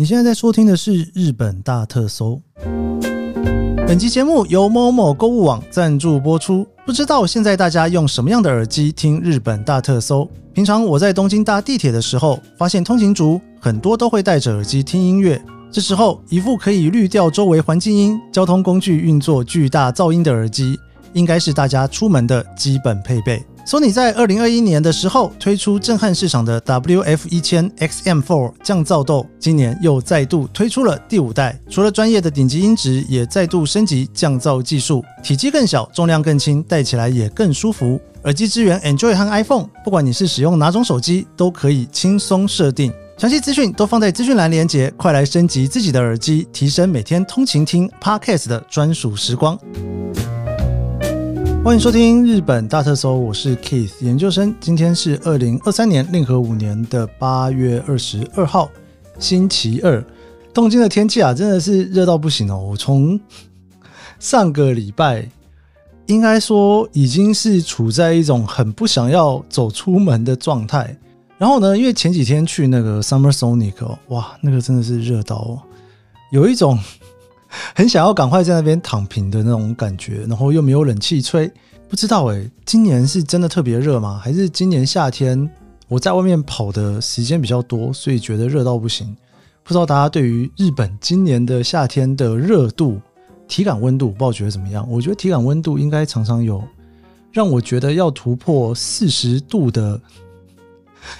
你现在在收听的是日本大特搜。本期节目由某某购物网赞助播出。不知道现在大家用什么样的耳机听日本大特搜？平常我在东京搭地铁的时候，发现通勤族很多都会戴着耳机听音乐。这时候，一副可以滤掉周围环境音、交通工具运作巨大噪音的耳机，应该是大家出门的基本配备。Sony 在二零二一年的时候推出震撼市场的 WF 一千 XM4 降噪豆，今年又再度推出了第五代，除了专业的顶级音质，也再度升级降噪技术，体积更小，重量更轻，戴起来也更舒服。耳机支援 Android 和 iPhone，不管你是使用哪种手机，都可以轻松设定。详细资讯都放在资讯栏连接，快来升级自己的耳机，提升每天通勤听 Podcast 的专属时光。欢迎收听日本大特搜，我是 Keith 研究生。今天是二零二三年令和五年的八月二十二号，星期二。东京的天气啊，真的是热到不行哦！我从上个礼拜，应该说已经是处在一种很不想要走出门的状态。然后呢，因为前几天去那个 Summer Sonic，哇，那个真的是热到哦，有一种。很想要赶快在那边躺平的那种感觉，然后又没有冷气吹，不知道诶，今年是真的特别热吗？还是今年夏天我在外面跑的时间比较多，所以觉得热到不行？不知道大家对于日本今年的夏天的热度、体感温度，不知道觉得怎么样？我觉得体感温度应该常常有让我觉得要突破四十度的，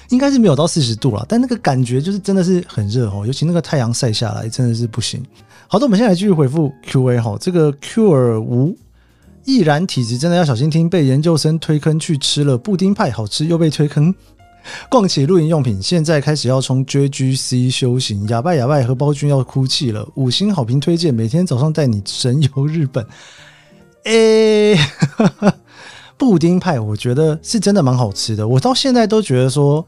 应该是没有到四十度啦，但那个感觉就是真的是很热哦，尤其那个太阳晒下来真的是不行。好的，我们现在来继续回复 Q&A 哈。这个 Q 尔无易燃体质真的要小心听，被研究生推坑去吃了布丁派，好吃又被推坑。逛起露营用品，现在开始要冲 JGC 修行。哑巴哑巴荷包君要哭泣了，五星好评推荐，每天早上带你神游日本。诶，布丁派我觉得是真的蛮好吃的，我到现在都觉得说，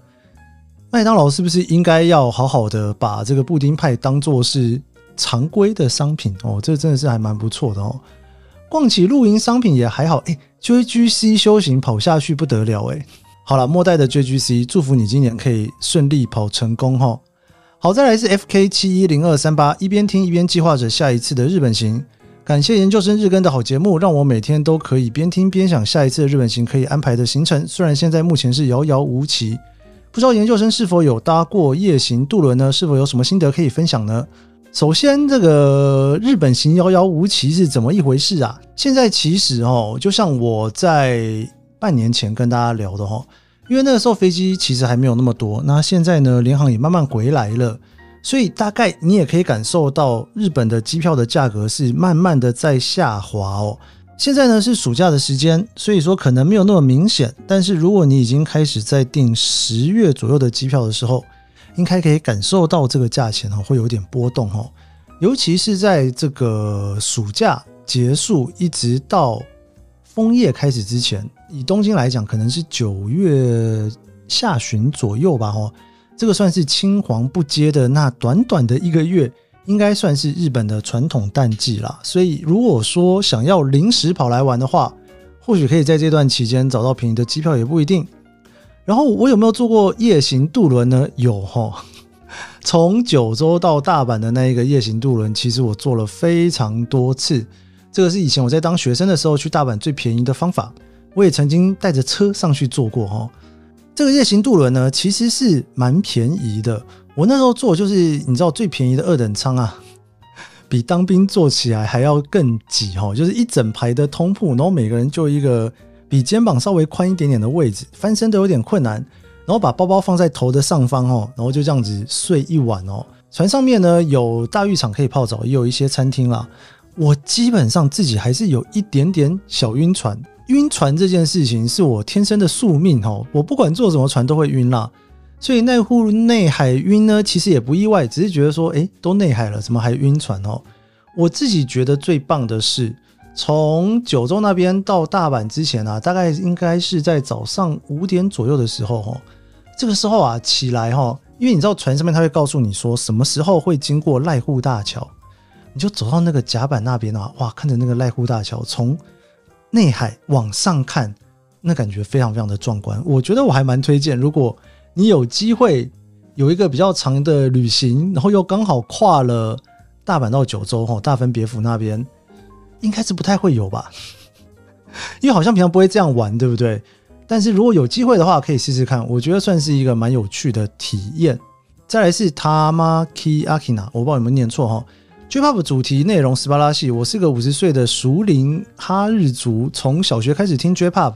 麦当劳是不是应该要好好的把这个布丁派当做是。常规的商品哦，这真的是还蛮不错的哦。逛起露营商品也还好，哎，JGC 修行跑下去不得了哎。好了，末代的 JGC，祝福你今年可以顺利跑成功哈。好，再来是 FK 七一零二三八，一边听一边计划着下一次的日本行。感谢研究生日更的好节目，让我每天都可以边听边想下一次的日本行可以安排的行程。虽然现在目前是遥遥无期，不知道研究生是否有搭过夜行渡轮呢？是否有什么心得可以分享呢？首先，这个日本行遥遥无期是怎么一回事啊？现在其实哦，就像我在半年前跟大家聊的哈，因为那个时候飞机其实还没有那么多，那现在呢，联航也慢慢回来了，所以大概你也可以感受到日本的机票的价格是慢慢的在下滑哦。现在呢是暑假的时间，所以说可能没有那么明显，但是如果你已经开始在订十月左右的机票的时候，应该可以感受到这个价钱哦会有点波动哦，尤其是在这个暑假结束一直到枫叶开始之前，以东京来讲，可能是九月下旬左右吧哦，这个算是青黄不接的那短短的一个月，应该算是日本的传统淡季啦。所以如果说想要临时跑来玩的话，或许可以在这段期间找到便宜的机票，也不一定。然后我有没有坐过夜行渡轮呢？有哈，从九州到大阪的那一个夜行渡轮，其实我坐了非常多次。这个是以前我在当学生的时候去大阪最便宜的方法。我也曾经带着车上去坐过哈。这个夜行渡轮呢，其实是蛮便宜的。我那时候坐就是你知道最便宜的二等舱啊，比当兵坐起来还要更挤哈，就是一整排的通铺，然后每个人就一个。比肩膀稍微宽一点点的位置，翻身都有点困难。然后把包包放在头的上方哦，然后就这样子睡一晚哦。船上面呢，有大浴场可以泡澡，也有一些餐厅啦。我基本上自己还是有一点点小晕船，晕船这件事情是我天生的宿命哦。我不管坐什么船都会晕啦，所以内户内海晕呢，其实也不意外，只是觉得说，诶，都内海了，怎么还晕船哦？我自己觉得最棒的是。从九州那边到大阪之前啊，大概应该是在早上五点左右的时候哦。这个时候啊，起来哈，因为你知道船上面他会告诉你说什么时候会经过濑户大桥，你就走到那个甲板那边啊，哇，看着那个濑户大桥从内海往上看，那感觉非常非常的壮观。我觉得我还蛮推荐，如果你有机会有一个比较长的旅行，然后又刚好跨了大阪到九州，哈，大分别府那边，应该是不太会有吧？因为好像平常不会这样玩，对不对？但是如果有机会的话，可以试试看，我觉得算是一个蛮有趣的体验。再来是 Tamaki Akina，我不知道有没有念错哈。J-Pop 主题内容斯巴拉系，我是个五十岁的熟龄哈日族，从小学开始听 J-Pop。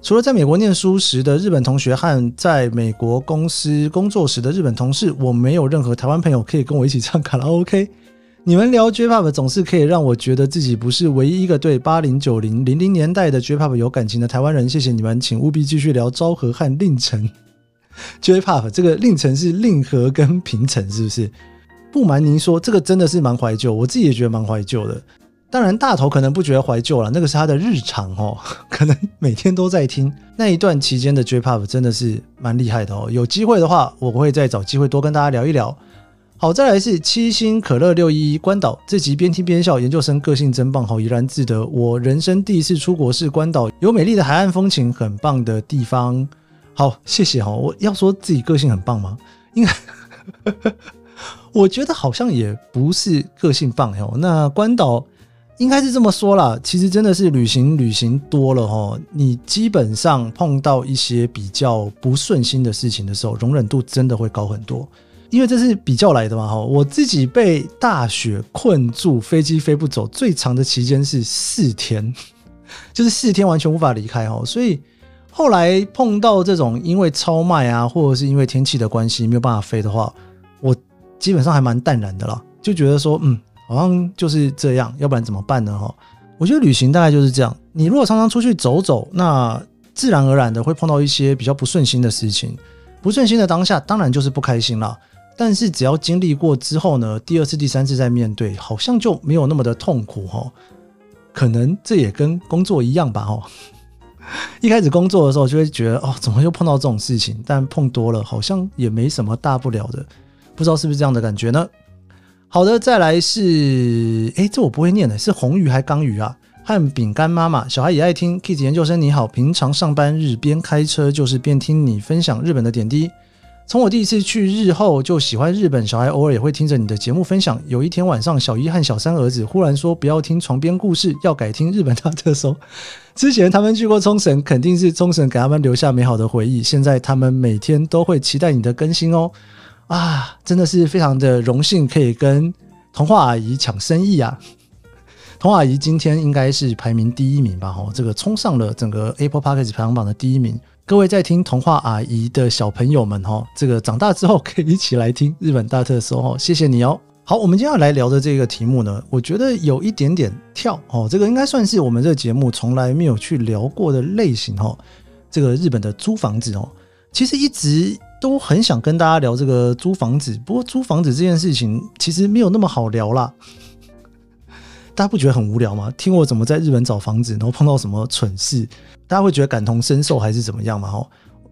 除了在美国念书时的日本同学和在美国公司工作时的日本同事，我没有任何台湾朋友可以跟我一起唱卡拉 OK。你们聊 J-Pop 总是可以让我觉得自己不是唯一一个对八零九零零零年代的 J-Pop 有感情的台湾人。谢谢你们，请务必继续聊昭和和令城 J-Pop。这个令城是令和跟平成，是不是？不瞒您说，这个真的是蛮怀旧，我自己也觉得蛮怀旧的。当然，大头可能不觉得怀旧了，那个是他的日常哦，可能每天都在听。那一段期间的 J-Pop 真的是蛮厉害的哦。有机会的话，我会再找机会多跟大家聊一聊。好，再来是七星可乐六一一关岛，这集边听边笑，研究生个性真棒，好怡然自得。我人生第一次出国是关岛，有美丽的海岸风情，很棒的地方。好，谢谢哈。我要说自己个性很棒吗？应该，我觉得好像也不是个性棒哟。那关岛。应该是这么说啦，其实真的是旅行旅行多了哈，你基本上碰到一些比较不顺心的事情的时候，容忍度真的会高很多。因为这是比较来的嘛哈，我自己被大雪困住，飞机飞不走，最长的期间是四天，就是四天完全无法离开哈。所以后来碰到这种因为超卖啊，或者是因为天气的关系没有办法飞的话，我基本上还蛮淡然的啦，就觉得说嗯。好像就是这样，要不然怎么办呢？哈，我觉得旅行大概就是这样。你如果常常出去走走，那自然而然的会碰到一些比较不顺心的事情。不顺心的当下，当然就是不开心了。但是只要经历过之后呢，第二次、第三次再面对，好像就没有那么的痛苦。哈，可能这也跟工作一样吧。哈，一开始工作的时候就会觉得，哦，怎么又碰到这种事情？但碰多了，好像也没什么大不了的。不知道是不是这样的感觉呢？好的，再来是，哎，这我不会念的，是红鱼还刚鱼啊？和饼干妈妈，小孩也爱听。Kids 研究生你好，平常上班日边开车就是边听你分享日本的点滴。从我第一次去日后就喜欢日本，小孩偶尔也会听着你的节目分享。有一天晚上，小一和小三儿子忽然说不要听床边故事，要改听日本大特搜。之前他们去过冲绳，肯定是冲绳给他们留下美好的回忆。现在他们每天都会期待你的更新哦。啊，真的是非常的荣幸，可以跟童话阿姨抢生意啊！童话阿姨今天应该是排名第一名吧？哦，这个冲上了整个 Apple Podcast 排行榜的第一名。各位在听童话阿姨的小朋友们，哈，这个长大之后可以一起来听日本大特搜，哈，谢谢你哦。好，我们今天要来聊的这个题目呢，我觉得有一点点跳哦，这个应该算是我们这个节目从来没有去聊过的类型，哈，这个日本的租房子哦，其实一直。都很想跟大家聊这个租房子，不过租房子这件事情其实没有那么好聊啦。大家不觉得很无聊吗？听我怎么在日本找房子，然后碰到什么蠢事，大家会觉得感同身受还是怎么样嘛？哈，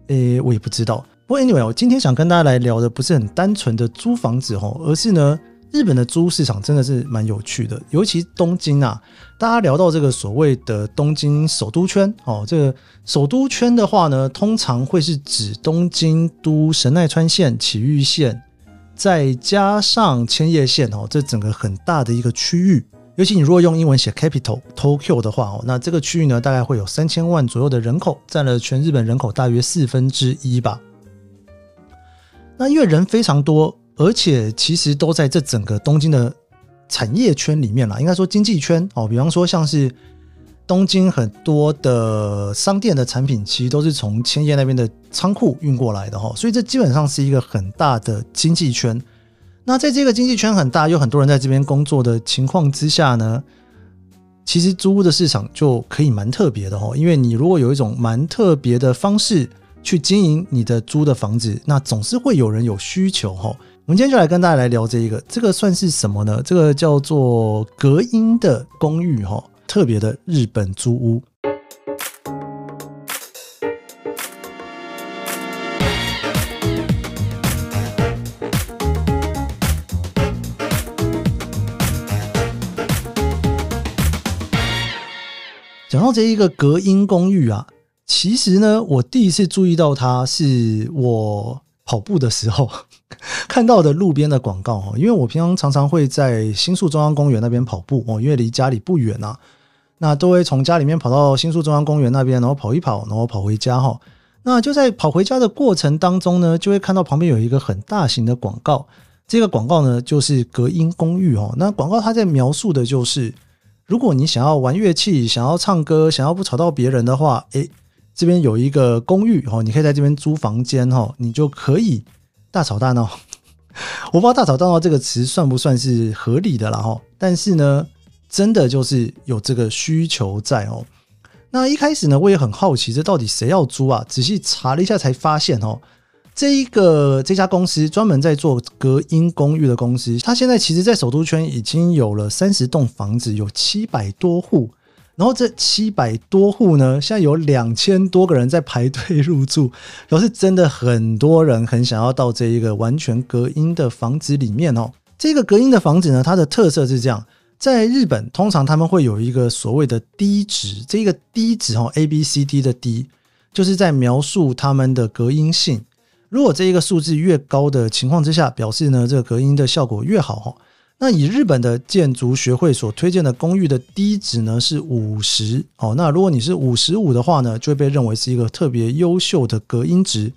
诶，我也不知道。不过 anyway，我今天想跟大家来聊的不是很单纯的租房子哈，而是呢。日本的租市场真的是蛮有趣的，尤其东京啊，大家聊到这个所谓的东京首都圈哦，这个首都圈的话呢，通常会是指东京都神奈川县、埼玉县，再加上千叶县哦，这整个很大的一个区域。尤其你如果用英文写 capital Tokyo 的话哦，那这个区域呢，大概会有三千万左右的人口，占了全日本人口大约四分之一吧。那因为人非常多。而且其实都在这整个东京的产业圈里面啦，应该说经济圈哦。比方说像是东京很多的商店的产品，其实都是从千叶那边的仓库运过来的哈。所以这基本上是一个很大的经济圈。那在这个经济圈很大，有很多人在这边工作的情况之下呢，其实租屋的市场就可以蛮特别的哈。因为你如果有一种蛮特别的方式去经营你的租的房子，那总是会有人有需求哈。我们今天就来跟大家来聊这一个，这个算是什么呢？这个叫做隔音的公寓，哈，特别的日本租屋。讲到这一个隔音公寓啊，其实呢，我第一次注意到它是我跑步的时候。看到的路边的广告哈，因为我平常常常会在新宿中央公园那边跑步哦，因为离家里不远啊，那都会从家里面跑到新宿中央公园那边，然后跑一跑，然后跑回家哈。那就在跑回家的过程当中呢，就会看到旁边有一个很大型的广告。这个广告呢，就是隔音公寓哦。那广告它在描述的就是，如果你想要玩乐器、想要唱歌、想要不吵到别人的话，诶，这边有一个公寓哦，你可以在这边租房间哦，你就可以大吵大闹。我不知道“大吵大闹”这个词算不算是合理的啦哈，但是呢，真的就是有这个需求在哦。那一开始呢，我也很好奇，这到底谁要租啊？仔细查了一下，才发现哦。这一个这家公司专门在做隔音公寓的公司，它现在其实，在首都圈已经有了三十栋房子，有七百多户。然后这七百多户呢，现在有两千多个人在排队入住，表示真的很多人很想要到这一个完全隔音的房子里面哦。这个隔音的房子呢，它的特色是这样，在日本通常他们会有一个所谓的低值，这个低值哦，A B C D 的低就是在描述他们的隔音性。如果这一个数字越高的情况之下，表示呢，这个隔音的效果越好哈。那以日本的建筑学会所推荐的公寓的低值呢是五十哦。那如果你是五十五的话呢，就会被认为是一个特别优秀的隔音值。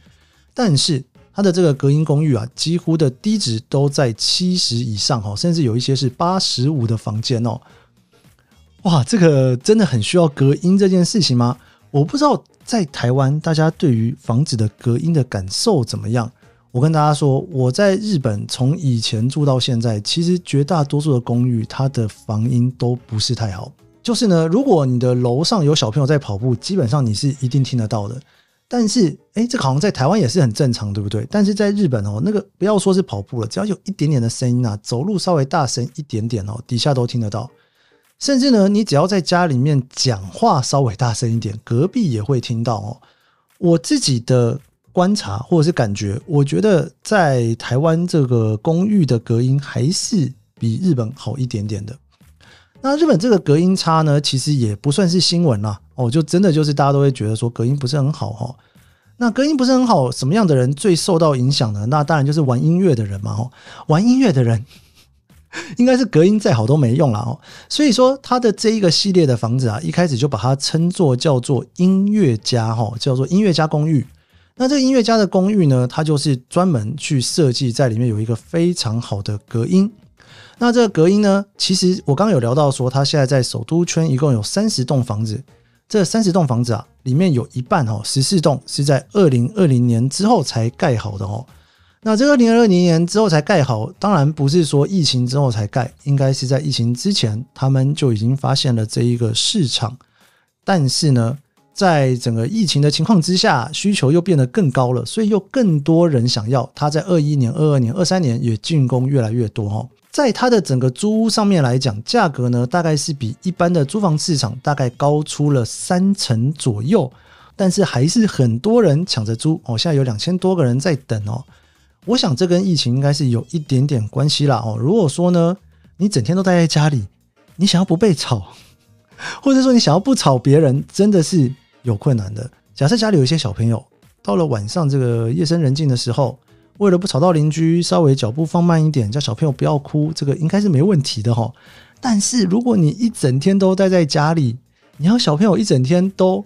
但是它的这个隔音公寓啊，几乎的低值都在七十以上哈，甚至有一些是八十五的房间哦。哇，这个真的很需要隔音这件事情吗？我不知道在台湾，大家对于房子的隔音的感受怎么样？我跟大家说，我在日本从以前住到现在，其实绝大多数的公寓，它的房音都不是太好。就是呢，如果你的楼上有小朋友在跑步，基本上你是一定听得到的。但是，哎，这好像在台湾也是很正常，对不对？但是在日本哦，那个不要说是跑步了，只要有一点点的声音啊，走路稍微大声一点点哦，底下都听得到。甚至呢，你只要在家里面讲话稍微大声一点，隔壁也会听到哦。我自己的观察或者是感觉，我觉得在台湾这个公寓的隔音还是比日本好一点点的。那日本这个隔音差呢，其实也不算是新闻啦。哦，就真的就是大家都会觉得说隔音不是很好哈。那隔音不是很好，什么样的人最受到影响呢？那当然就是玩音乐的人嘛。哦，玩音乐的人。应该是隔音再好都没用了哦，所以说它的这一个系列的房子啊，一开始就把它称作叫做音乐家哈，叫做音乐家公寓。那这个音乐家的公寓呢，它就是专门去设计在里面有一个非常好的隔音。那这个隔音呢，其实我刚刚有聊到说，它现在在首都圈一共有三十栋房子，这三十栋房子啊，里面有一半哦，十四栋是在二零二零年之后才盖好的哦。那这个二零二零年之后才盖好，当然不是说疫情之后才盖，应该是在疫情之前，他们就已经发现了这一个市场。但是呢，在整个疫情的情况之下，需求又变得更高了，所以又更多人想要。它在二一年、二二年、二三年也进攻越来越多哈。在它的整个租屋上面来讲，价格呢大概是比一般的租房市场大概高出了三成左右，但是还是很多人抢着租哦。现在有两千多个人在等哦。我想这跟疫情应该是有一点点关系啦哦。如果说呢，你整天都待在家里，你想要不被吵，或者说你想要不吵别人，真的是有困难的。假设家里有一些小朋友，到了晚上这个夜深人静的时候，为了不吵到邻居，稍微脚步放慢一点，叫小朋友不要哭，这个应该是没问题的哈。但是如果你一整天都待在家里，你要小朋友一整天都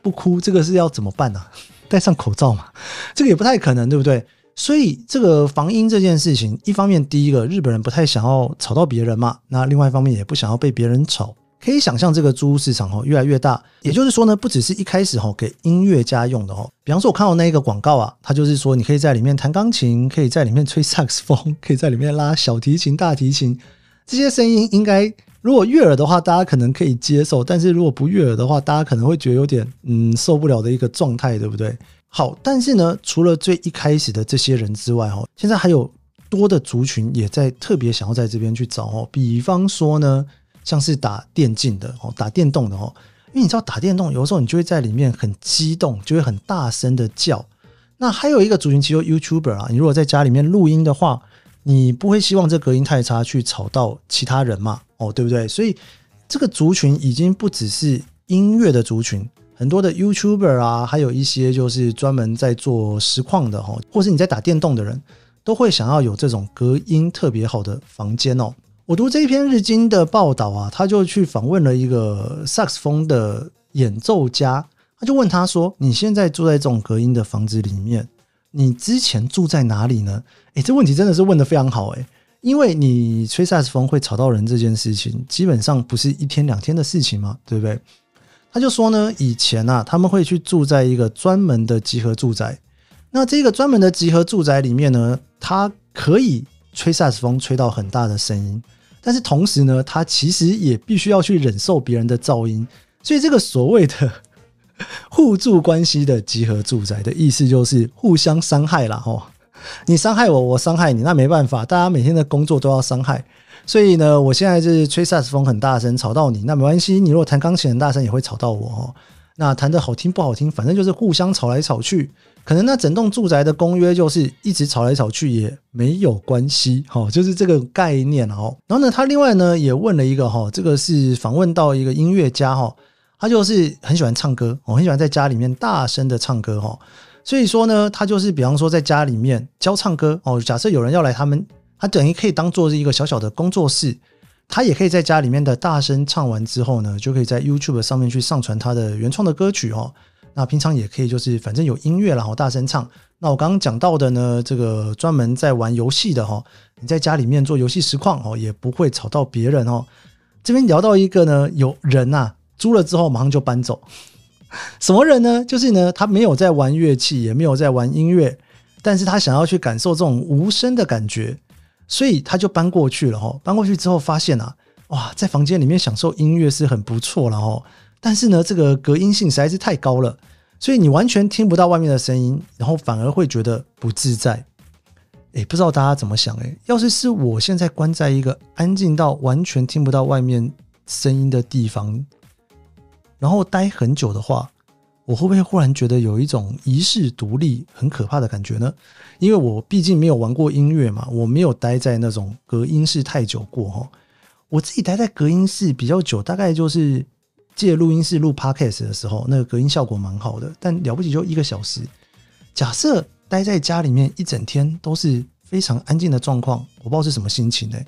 不哭，这个是要怎么办呢？戴上口罩嘛，这个也不太可能，对不对？所以这个防音这件事情，一方面第一个日本人不太想要吵到别人嘛，那另外一方面也不想要被别人吵。可以想象这个租屋市场哦越来越大，也就是说呢，不只是一开始哦给音乐家用的哦，比方说我看到那一个广告啊，它就是说你可以在里面弹钢琴，可以在里面吹萨克斯风，可以在里面拉小提琴、大提琴，这些声音应该如果悦耳的话，大家可能可以接受；但是如果不悦耳的话，大家可能会觉得有点嗯受不了的一个状态，对不对？好，但是呢，除了最一开始的这些人之外，哦，现在还有多的族群也在特别想要在这边去找哦。比方说呢，像是打电竞的哦，打电动的哦，因为你知道打电动，有时候你就会在里面很激动，就会很大声的叫。那还有一个族群，其实 YouTuber 啊，你如果在家里面录音的话，你不会希望这隔音太差去吵到其他人嘛？哦，对不对？所以这个族群已经不只是音乐的族群。很多的 YouTuber 啊，还有一些就是专门在做实况的哈，或是你在打电动的人，都会想要有这种隔音特别好的房间哦。我读这一篇日经的报道啊，他就去访问了一个萨克斯风的演奏家，他就问他说：“你现在住在这种隔音的房子里面，你之前住在哪里呢？”诶，这问题真的是问得非常好诶，因为你吹萨克斯风会吵到人这件事情，基本上不是一天两天的事情嘛，对不对？他就说呢，以前啊，他们会去住在一个专门的集合住宅。那这个专门的集合住宅里面呢，它可以吹萨克斯风吹到很大的声音，但是同时呢，它其实也必须要去忍受别人的噪音。所以这个所谓的互助关系的集合住宅的意思就是互相伤害啦。哦，你伤害我，我伤害你，那没办法，大家每天的工作都要伤害。所以呢，我现在是吹萨克斯风很大声，吵到你，那没关系。你如果弹钢琴很大声，也会吵到我哦。那弹得好听不好听，反正就是互相吵来吵去。可能那整栋住宅的公约就是一直吵来吵去也没有关系，哈，就是这个概念哦。然后呢，他另外呢也问了一个哈，这个是访问到一个音乐家哈，他就是很喜欢唱歌，我很喜欢在家里面大声的唱歌哈。所以说呢，他就是比方说在家里面教唱歌哦。假设有人要来他们。他等于可以当做是一个小小的工作室，他也可以在家里面的大声唱完之后呢，就可以在 YouTube 上面去上传他的原创的歌曲哦。那平常也可以就是反正有音乐然后大声唱。那我刚刚讲到的呢，这个专门在玩游戏的哈，你在家里面做游戏实况哦，也不会吵到别人哦。这边聊到一个呢，有人呐租了之后马上就搬走，什么人呢？就是呢，他没有在玩乐器，也没有在玩音乐，但是他想要去感受这种无声的感觉。所以他就搬过去了哈，搬过去之后发现啊，哇，在房间里面享受音乐是很不错了哈，但是呢，这个隔音性实在是太高了，所以你完全听不到外面的声音，然后反而会觉得不自在。诶，不知道大家怎么想？诶，要是是我现在关在一个安静到完全听不到外面声音的地方，然后待很久的话。我会不会忽然觉得有一种遗世独立很可怕的感觉呢？因为我毕竟没有玩过音乐嘛，我没有待在那种隔音室太久过哈。我自己待在隔音室比较久，大概就是借录音室录 podcast 的时候，那个隔音效果蛮好的。但了不起就一个小时。假设待在家里面一整天都是非常安静的状况，我不知道是什么心情呢？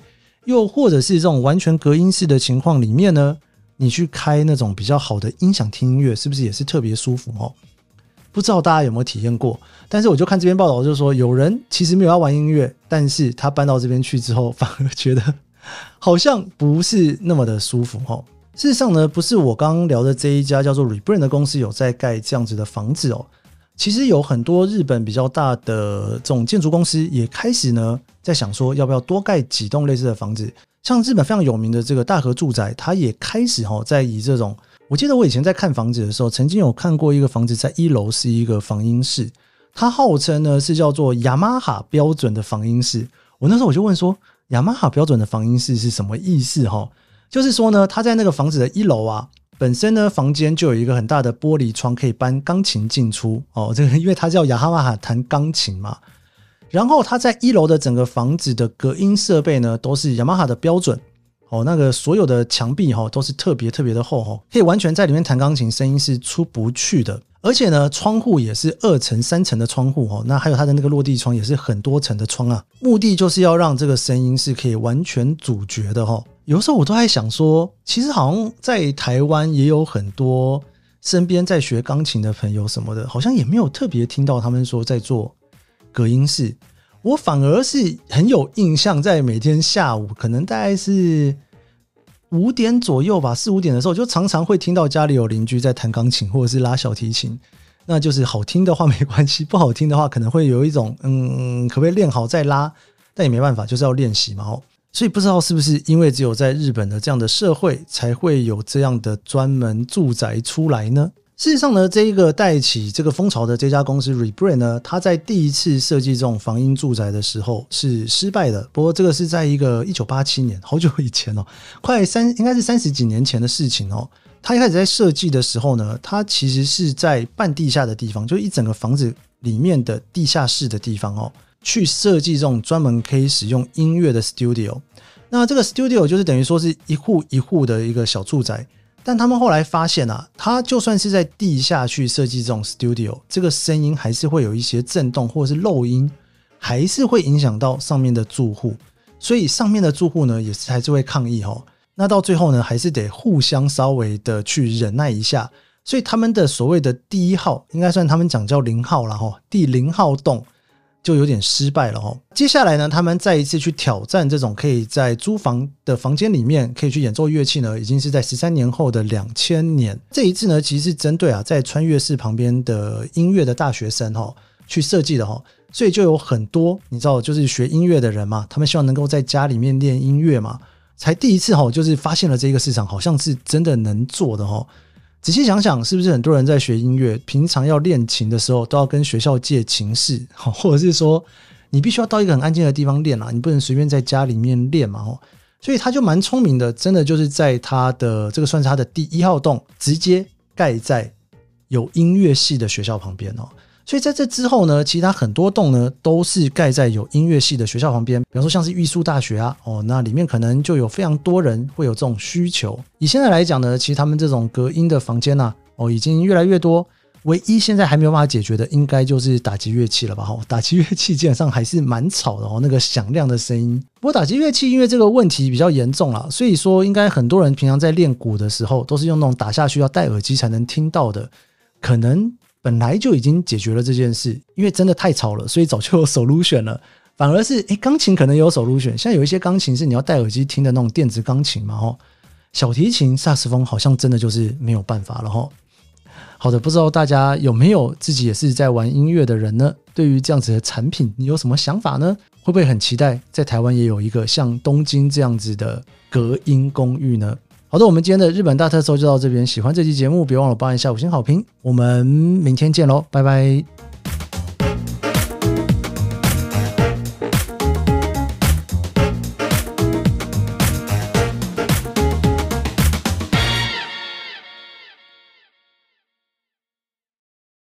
又或者是这种完全隔音室的情况里面呢？你去开那种比较好的音响听音乐，是不是也是特别舒服哦？不知道大家有没有体验过？但是我就看这篇报道，就是说有人其实没有要玩音乐，但是他搬到这边去之后，反而觉得好像不是那么的舒服哦。事实上呢，不是我刚刚聊的这一家叫做 Reborn 的公司有在盖这样子的房子哦。其实有很多日本比较大的这种建筑公司也开始呢在想说，要不要多盖几栋类似的房子。像日本非常有名的这个大和住宅，它也开始哈在以这种，我记得我以前在看房子的时候，曾经有看过一个房子，在一楼是一个防音室，它号称呢是叫做雅马哈标准的防音室。我那时候我就问说，雅马哈标准的防音室是什么意思？哈，就是说呢，它在那个房子的一楼啊，本身呢房间就有一个很大的玻璃窗，可以搬钢琴进出哦。这个因为它叫雅马哈弹钢琴嘛。然后它在一楼的整个房子的隔音设备呢，都是雅马哈的标准哦。那个所有的墙壁哈都是特别特别的厚哈，可以完全在里面弹钢琴，声音是出不去的。而且呢，窗户也是二层、三层的窗户哦。那还有它的那个落地窗也是很多层的窗啊，目的就是要让这个声音是可以完全阻绝的哈。有时候我都在想说，其实好像在台湾也有很多身边在学钢琴的朋友什么的，好像也没有特别听到他们说在做。隔音室，我反而是很有印象，在每天下午可能大概是五点左右吧，四五点的时候，就常常会听到家里有邻居在弹钢琴或者是拉小提琴。那就是好听的话没关系，不好听的话可能会有一种嗯，可不可以练好再拉？但也没办法，就是要练习嘛。所以不知道是不是因为只有在日本的这样的社会才会有这样的专门住宅出来呢？事实上呢，这一个带起这个风潮的这家公司 Rebrand 呢，它在第一次设计这种防音住宅的时候是失败的。不过这个是在一个一九八七年，好久以前哦，快三应该是三十几年前的事情哦。它一开始在设计的时候呢，它其实是在半地下的地方，就一整个房子里面的地下室的地方哦，去设计这种专门可以使用音乐的 studio。那这个 studio 就是等于说是一户一户的一个小住宅。但他们后来发现啊，他就算是在地下去设计这种 studio，这个声音还是会有一些震动或者是漏音，还是会影响到上面的住户，所以上面的住户呢也是还是会抗议哦。那到最后呢，还是得互相稍微的去忍耐一下。所以他们的所谓的第一号，应该算他们讲叫零号了哈，第零号洞就有点失败了哈。接下来呢，他们再一次去挑战这种可以在租房的房间里面可以去演奏乐器呢，已经是在十三年后的两千年。这一次呢，其实是针对啊在穿越市旁边的音乐的大学生哈去设计的哈，所以就有很多你知道，就是学音乐的人嘛，他们希望能够在家里面练音乐嘛，才第一次哈，就是发现了这个市场好像是真的能做的哈。仔细想想，是不是很多人在学音乐，平常要练琴的时候，都要跟学校借琴室，或者是说，你必须要到一个很安静的地方练啊，你不能随便在家里面练嘛，所以他就蛮聪明的，真的就是在他的这个算是他的第一号洞，直接盖在有音乐系的学校旁边哦。所以在这之后呢，其他很多栋呢都是盖在有音乐系的学校旁边，比方说像是艺术大学啊，哦，那里面可能就有非常多人会有这种需求。以现在来讲呢，其实他们这种隔音的房间呐，哦，已经越来越多。唯一现在还没有办法解决的，应该就是打击乐器了吧？哦，打击乐器基本上还是蛮吵的哦，那个响亮的声音。不过打击乐器因为这个问题比较严重了，所以说应该很多人平常在练鼓的时候，都是用那种打下去要戴耳机才能听到的，可能。本来就已经解决了这件事，因为真的太吵了，所以早就有 solution 了。反而是，诶，钢琴可能有 solution，像有一些钢琴是你要戴耳机听的那种电子钢琴嘛，吼。小提琴、萨斯风好像真的就是没有办法了，吼。好的，不知道大家有没有自己也是在玩音乐的人呢？对于这样子的产品，你有什么想法呢？会不会很期待在台湾也有一个像东京这样子的隔音公寓呢？好的，我们今天的日本大特搜就到这边。喜欢这期节目，别忘了帮一下五星好评。我们明天见喽，拜拜。